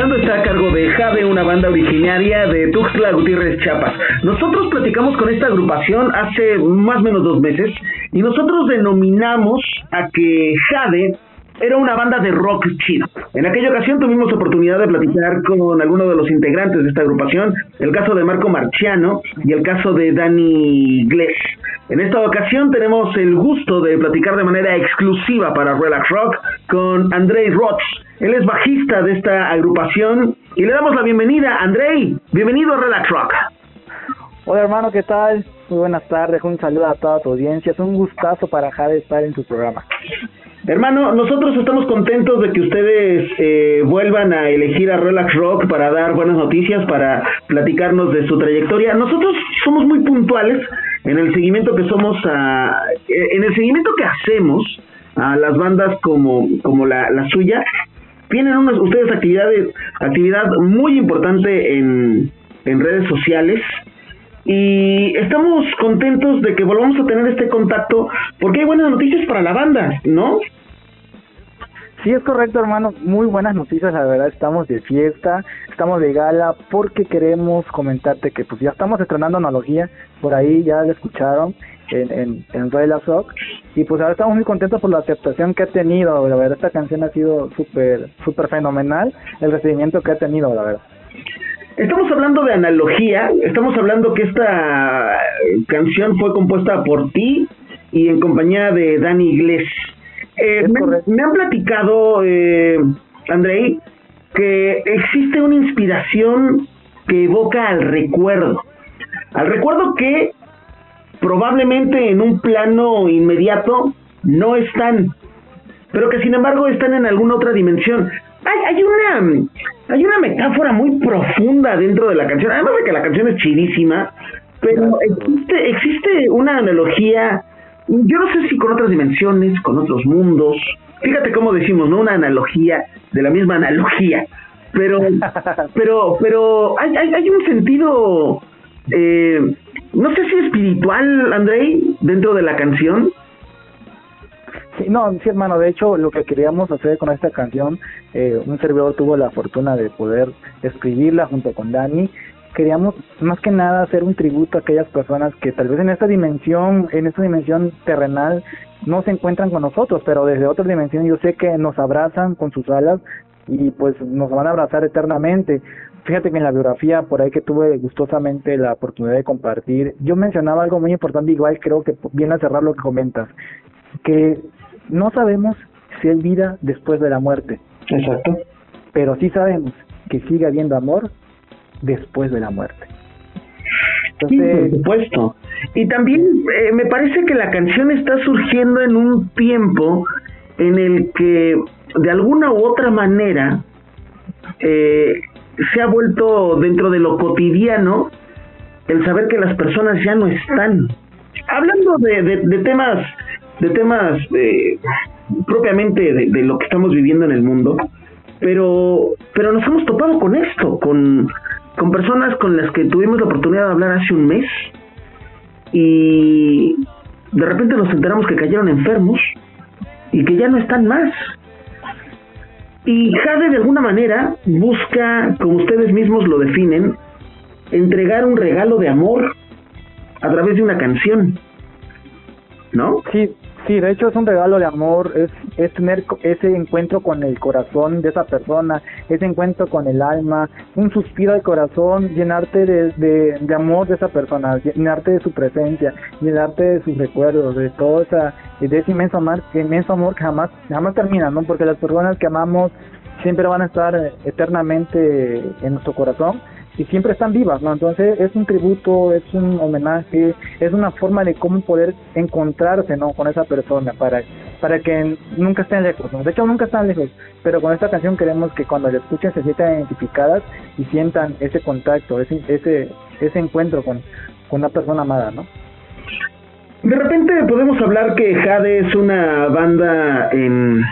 está a cargo de Jade, una banda originaria de Tuxtla Gutiérrez, Chiapas. Nosotros platicamos con esta agrupación hace más o menos dos meses y nosotros denominamos a que Jade era una banda de rock chido. En aquella ocasión tuvimos oportunidad de platicar con algunos de los integrantes de esta agrupación, el caso de Marco Marciano y el caso de Danny Gless. En esta ocasión tenemos el gusto de platicar de manera exclusiva para Relax Rock con Andrei Roth. Él es bajista de esta agrupación y le damos la bienvenida. Andrei, bienvenido a Relax Rock. Hola hermano, ¿qué tal? Muy buenas tardes, un saludo a toda tu audiencia. Es un gustazo para Jade estar en tu programa. Hermano, nosotros estamos contentos de que ustedes eh, vuelvan a elegir a Relax Rock para dar buenas noticias, para platicarnos de su trayectoria. Nosotros somos muy puntuales en el seguimiento que somos a, eh, en el seguimiento que hacemos a las bandas como, como la, la suya. Tienen unas, ustedes actividades, actividad muy importante en, en redes sociales y estamos contentos de que volvamos a tener este contacto porque hay buenas noticias para la banda, ¿no? Sí, es correcto, hermano. Muy buenas noticias, la verdad. Estamos de fiesta, estamos de gala, porque queremos comentarte que pues ya estamos estrenando analogía. Por ahí ya la escucharon en, en, en Relax Rock. Y pues ahora estamos muy contentos por la aceptación que ha tenido. La verdad, esta canción ha sido súper, súper fenomenal. El recibimiento que ha tenido, la verdad. Estamos hablando de analogía, estamos hablando que esta canción fue compuesta por ti y en compañía de Dani Iglesias. Eh, me, han platicado, eh, Andrei, que existe una inspiración que evoca al recuerdo. Al recuerdo que probablemente en un plano inmediato no están, pero que sin embargo están en alguna otra dimensión. Hay, hay una hay una metáfora muy profunda dentro de la canción, además de que la canción es chidísima, pero existe, existe una analogía yo no sé si con otras dimensiones, con otros mundos. Fíjate cómo decimos, ¿no? Una analogía de la misma analogía. Pero, pero, pero hay, hay, hay un sentido, eh, no sé si espiritual, Andrei, dentro de la canción. Sí, no, sí, hermano, de hecho, lo que queríamos hacer con esta canción, eh, un servidor tuvo la fortuna de poder escribirla junto con Dani queríamos más que nada hacer un tributo a aquellas personas que tal vez en esta dimensión, en esta dimensión terrenal, no se encuentran con nosotros, pero desde otra dimensión yo sé que nos abrazan con sus alas y pues nos van a abrazar eternamente. Fíjate que en la biografía por ahí que tuve gustosamente la oportunidad de compartir, yo mencionaba algo muy importante, igual creo que viene a cerrar lo que comentas, que no sabemos si hay vida después de la muerte. Exacto. Pero sí sabemos que sigue habiendo amor después de la muerte. Entonces, sí, por supuesto. Y también eh, me parece que la canción está surgiendo en un tiempo en el que de alguna u otra manera eh, se ha vuelto dentro de lo cotidiano el saber que las personas ya no están. Hablando de, de, temas, de temas eh, propiamente de, de, lo que estamos viviendo en el mundo, pero, pero nos hemos topado con esto, con con personas con las que tuvimos la oportunidad de hablar hace un mes y de repente nos enteramos que cayeron enfermos y que ya no están más. Y Jade de alguna manera busca, como ustedes mismos lo definen, entregar un regalo de amor a través de una canción. ¿No? Sí, Sí, de hecho es un regalo de amor, es, es tener ese encuentro con el corazón de esa persona, ese encuentro con el alma, un suspiro al corazón, llenarte de, de, de amor de esa persona, llenarte de su presencia, llenarte de sus recuerdos, de todo esa, de ese inmenso amor, inmenso amor que jamás, jamás termina, ¿no? Porque las personas que amamos siempre van a estar eternamente en nuestro corazón y siempre están vivas, ¿no? Entonces es un tributo, es un homenaje, es una forma de cómo poder encontrarse, ¿no? Con esa persona para para que nunca estén lejos. De hecho nunca están lejos, pero con esta canción queremos que cuando la escuchen se sientan identificadas y sientan ese contacto, ese ese ese encuentro con, con una persona amada, ¿no? De repente podemos hablar que Jade es una banda en,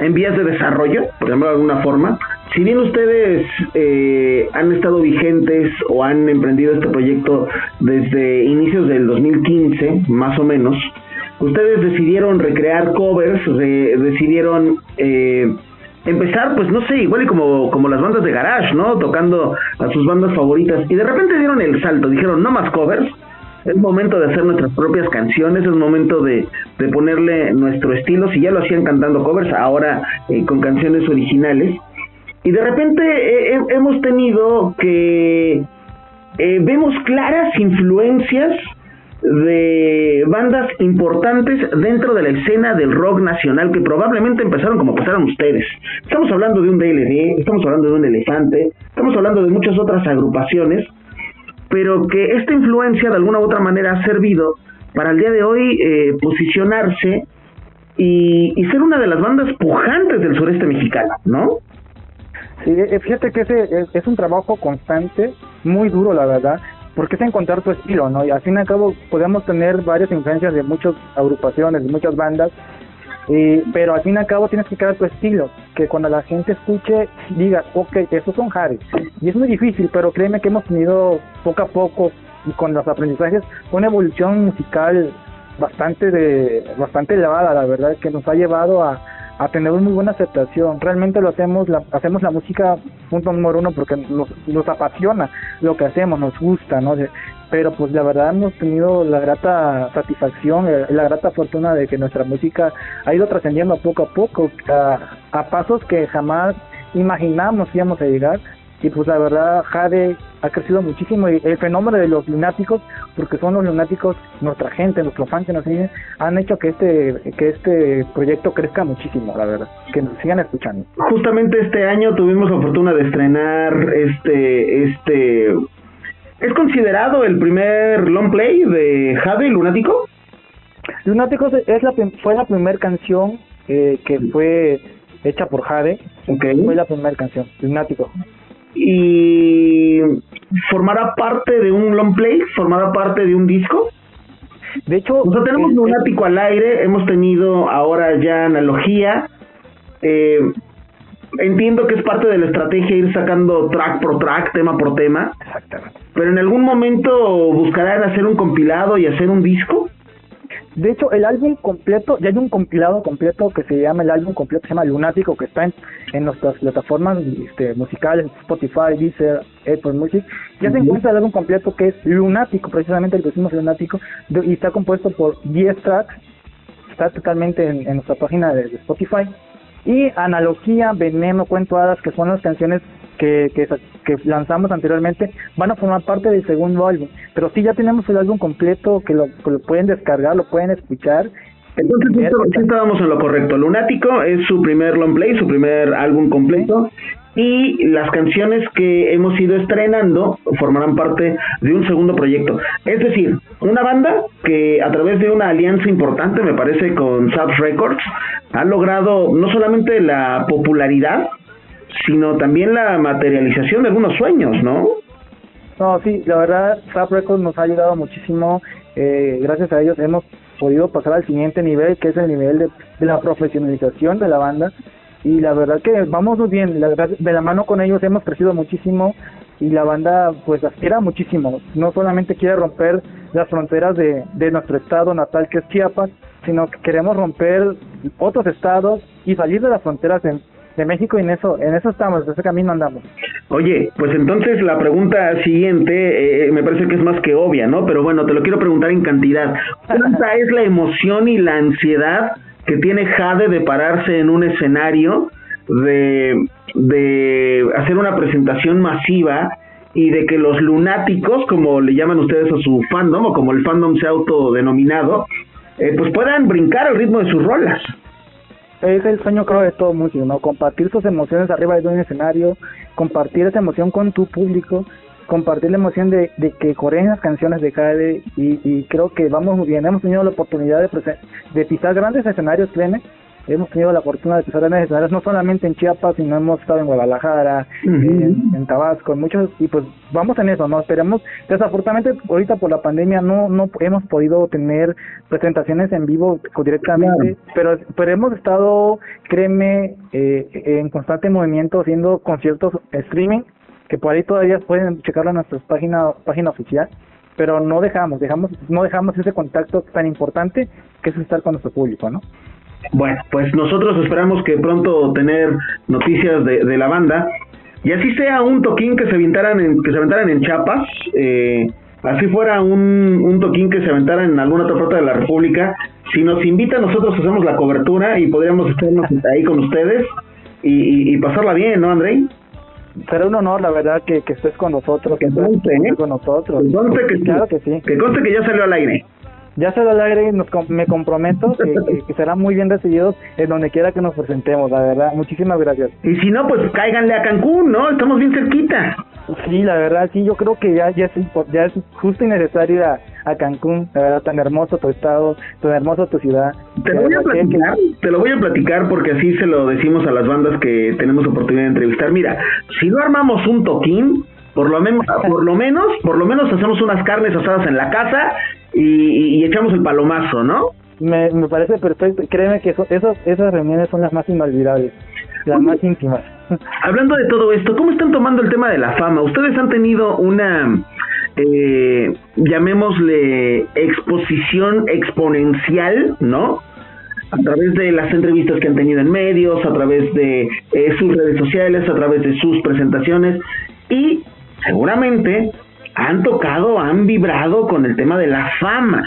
en vías de desarrollo, por llamarlo de alguna forma, si bien ustedes eh, han estado vigentes o han emprendido este proyecto desde inicios del 2015, más o menos, ustedes decidieron recrear covers, decidieron eh, empezar, pues no sé, igual y como, como las bandas de garage, ¿no? Tocando a sus bandas favoritas. Y de repente dieron el salto, dijeron, no más covers, es momento de hacer nuestras propias canciones, es momento de, de ponerle nuestro estilo. Si ya lo hacían cantando covers, ahora eh, con canciones originales. Y de repente eh, hemos tenido que eh, vemos claras influencias de bandas importantes dentro de la escena del rock nacional que probablemente empezaron como empezaron ustedes. Estamos hablando de un DLD, estamos hablando de un elefante, estamos hablando de muchas otras agrupaciones, pero que esta influencia de alguna u otra manera ha servido para el día de hoy eh, posicionarse y ser una de las bandas pujantes del sureste mexicano, ¿no? Sí, eh, fíjate que ese es, un trabajo constante, muy duro la verdad, porque es encontrar tu estilo, ¿no? Y al fin y al cabo podemos tener varias influencias de muchas agrupaciones, de muchas bandas, pero al fin y al cabo tienes que crear tu estilo, que cuando la gente escuche diga, ok, esos son Harry. Y es muy difícil, pero créeme que hemos tenido poco a poco y con los aprendizajes una evolución musical bastante de bastante elevada, la verdad, que nos ha llevado a, a tener muy buena aceptación. Realmente lo hacemos, la, hacemos la música punto número uno porque nos, nos apasiona lo que hacemos, nos gusta, ¿no? pero pues la verdad hemos tenido la grata satisfacción, eh, la grata fortuna de que nuestra música ha ido trascendiendo poco a poco, a, a pasos que jamás imaginamos íbamos a llegar y pues la verdad Jade ha crecido muchísimo y el fenómeno de los lunáticos porque son los lunáticos nuestra gente nuestros fans que nos siguen han hecho que este que este proyecto crezca muchísimo la verdad. Que nos sigan escuchando. Justamente este año tuvimos la fortuna de estrenar este este es considerado el primer long play de Jade Lunático Lunáticos es la fue la primera canción eh, que fue hecha por Jade. Okay. fue la primera canción Lunático y formará parte de un long play, formará parte de un disco. De hecho, nosotros tenemos Lunático al aire, hemos tenido ahora ya analogía. Eh, entiendo que es parte de la estrategia ir sacando track por track, tema por tema. Exactamente. Pero en algún momento buscarán hacer un compilado y hacer un disco. De hecho, el álbum completo, ya hay un compilado completo que se llama el álbum completo, se llama Lunático, que está en, nuestras plataformas este, musicales, Spotify, Deezer, Apple Music. Ya se encuentra el álbum completo que es Lunático, precisamente el que hicimos Lunático, y está compuesto por 10 tracks. Está totalmente en, nuestra página de, Spotify. Y Analogía, Veneno, Cuento Hadas, que son las canciones que, que, que lanzamos anteriormente van a formar parte del segundo álbum. Pero sí ya tenemos el álbum completo que lo, lo pueden descargar, lo pueden escuchar. Entonces sí, estábamos en lo correcto. Lunático es su primer long play, su primer álbum completo. Y las canciones que hemos ido estrenando formarán parte de un segundo proyecto. Es decir, una banda que a través de una alianza importante, me parece, con South Records, ha logrado no solamente la popularidad, sino también la materialización de algunos sueños, ¿no? No, sí, la verdad, Zap Records nos ha ayudado muchísimo. Eh, gracias a ellos hemos podido pasar al siguiente nivel, que es el nivel de, la profesionalización de la banda. Y la verdad que vamos muy bien, de la mano con ellos hemos crecido muchísimo y la banda pues aspira muchísimo. No solamente quiere romper las fronteras de, de nuestro estado natal que es Chiapas, sino que queremos romper otros estados y salir de las fronteras de, de México y en eso, en eso estamos, en ese camino andamos. Oye, pues entonces la pregunta siguiente eh, me parece que es más que obvia, ¿no? Pero bueno, te lo quiero preguntar en cantidad. ¿Cuánta es la emoción y la ansiedad que tiene Jade de pararse en un escenario, de, de hacer una presentación masiva y de que los lunáticos, como le llaman ustedes a su fandom, o como el fandom se ha autodenominado, eh, pues puedan brincar al ritmo de sus rolas? Es el sueño creo de todo músico, ¿no? Compartir sus emociones arriba de un escenario, compartir esa emoción con tu público, compartir la emoción de, de que corren las canciones de Jade y, y creo que vamos bien, hemos tenido la oportunidad de, de pisar grandes escenarios, créeme, hemos tenido la fortuna de pisar en escenarios, no solamente en Chiapas, sino hemos estado en Guadalajara, en, Tabasco, en muchos, y pues vamos en eso, ¿no? Esperemos, desafortunadamente ahorita por la pandemia no no hemos podido tener presentaciones en vivo directamente, pero, pero hemos estado, créeme, eh, en constante movimiento haciendo conciertos streaming, que por ahí todavía pueden checarlo en nuestra página, página oficial, pero no dejamos, dejamos, no dejamos ese contacto tan importante que es estar con nuestro público, ¿no? Bueno, pues nosotros esperamos que pronto tener noticias de, de la banda y así sea un toquín que se aventaran en, que se aventaran en Chiapas, eh, así fuera un, un toquín que se aventara en alguna otra parte de la República, si nos invitan nosotros hacemos la cobertura y podríamos estarnos ahí con ustedes y, y, pasarla bien, ¿no, Andrei? Será un honor, la verdad, que, que estés con nosotros, que, estés ¿eh? con nosotros. Que, claro que sí. Que conste que ya salió al aire ya se lo alegre nos, me comprometo que, que, será muy bien recibidos en donde quiera que nos presentemos, la verdad. Muchísimas gracias. Y si no, pues cáiganle a Cancún, ¿no? Estamos bien cerquita. Sí, la verdad, sí, yo creo que ya, ya, es, ya es justo y necesario ir a, Cancún, la verdad, tan hermoso tu estado, tan hermoso tu ciudad. Te lo voy a platicar, te lo voy a platicar porque así se lo decimos a las bandas que tenemos oportunidad de entrevistar. Mira, si no armamos un toquín, por lo menos, por lo menos, por lo menos hacemos unas carnes asadas en la casa y, echamos el palomazo, ¿no? Me, me parece perfecto. Créeme que esos, esas reuniones son las más inolvidables, las más íntimas. Hablando de todo esto, ¿cómo están tomando el tema de la fama? Ustedes han tenido una, eh, llamémosle, exposición exponencial, ¿no? a través de las entrevistas que han tenido en medios, a través de eh, sus redes sociales, a través de sus presentaciones y seguramente han tocado, han vibrado con el tema de la fama.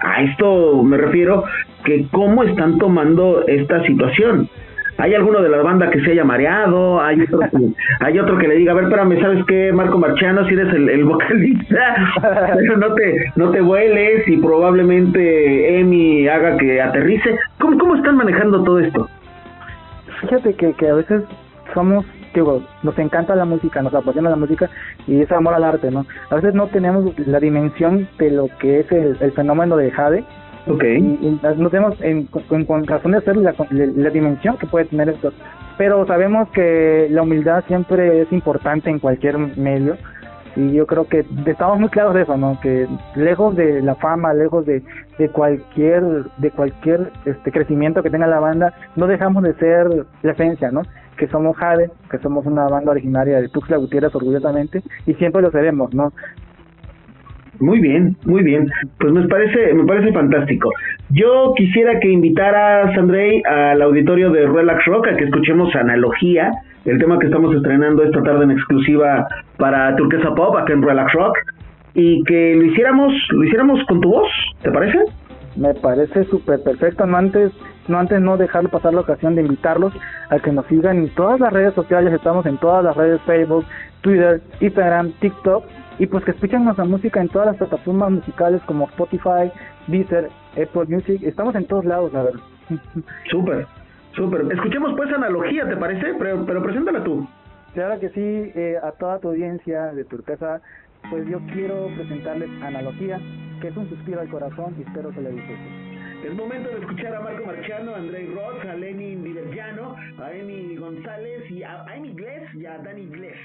A esto me refiero que cómo están tomando esta situación. Hay alguno de la banda que se haya mareado, hay otro que, hay otro que le diga, a ver, espérame, ¿sabes qué, Marco Marchano, si eres el, vocalista, pero no te, no te vueles y probablemente Emi haga que aterrice. ¿Cómo, cómo están manejando todo esto? Fíjate que, que a veces somos nos encanta la música, nos apasiona la música y es amor al arte, ¿no? A veces no tenemos la dimensión de lo que es el, fenómeno de Jade. Okay. Y, no tenemos en, razón de hacer la, la, dimensión que puede tener esto. Pero sabemos que la humildad siempre es importante en cualquier medio y yo creo que estamos muy claros de eso no que lejos de la fama lejos de, de cualquier de cualquier este crecimiento que tenga la banda no dejamos de ser la esencia no que somos Jade que somos una banda originaria de Tuxtla Gutiérrez orgullosamente y siempre lo seremos no muy bien, muy bien. Pues me parece, me parece fantástico. Yo quisiera que invitaras, Andrei, al auditorio de Relax Rock a que escuchemos Analogía, el tema que estamos estrenando esta tarde en exclusiva para Turquesa Pop, acá en Relax Rock, y que lo hiciéramos, lo hiciéramos con tu voz, ¿te parece? Me parece súper perfecto, no antes, no antes no dejar pasar la ocasión de invitarlos a que nos sigan en todas las redes sociales, estamos en todas las redes Facebook, Twitter, Instagram, TikTok, y pues que escuchen nuestra música en todas las plataformas musicales como Spotify, Deezer, Apple Music, estamos en todos lados, la verdad. Súper. Súper. Escuchemos pues analogía, ¿te parece? Pero, pero preséntala tú. Claro que sí, eh, a toda tu audiencia de Turquesa, pues yo quiero presentarles Analogía, que es un suspiro al corazón y espero que le disfruten. Es momento de escuchar a Marco Marciano, a Andrei Roth, a Lenin Divergiano, a Emi González y a Amy Gless y a Dani Gless.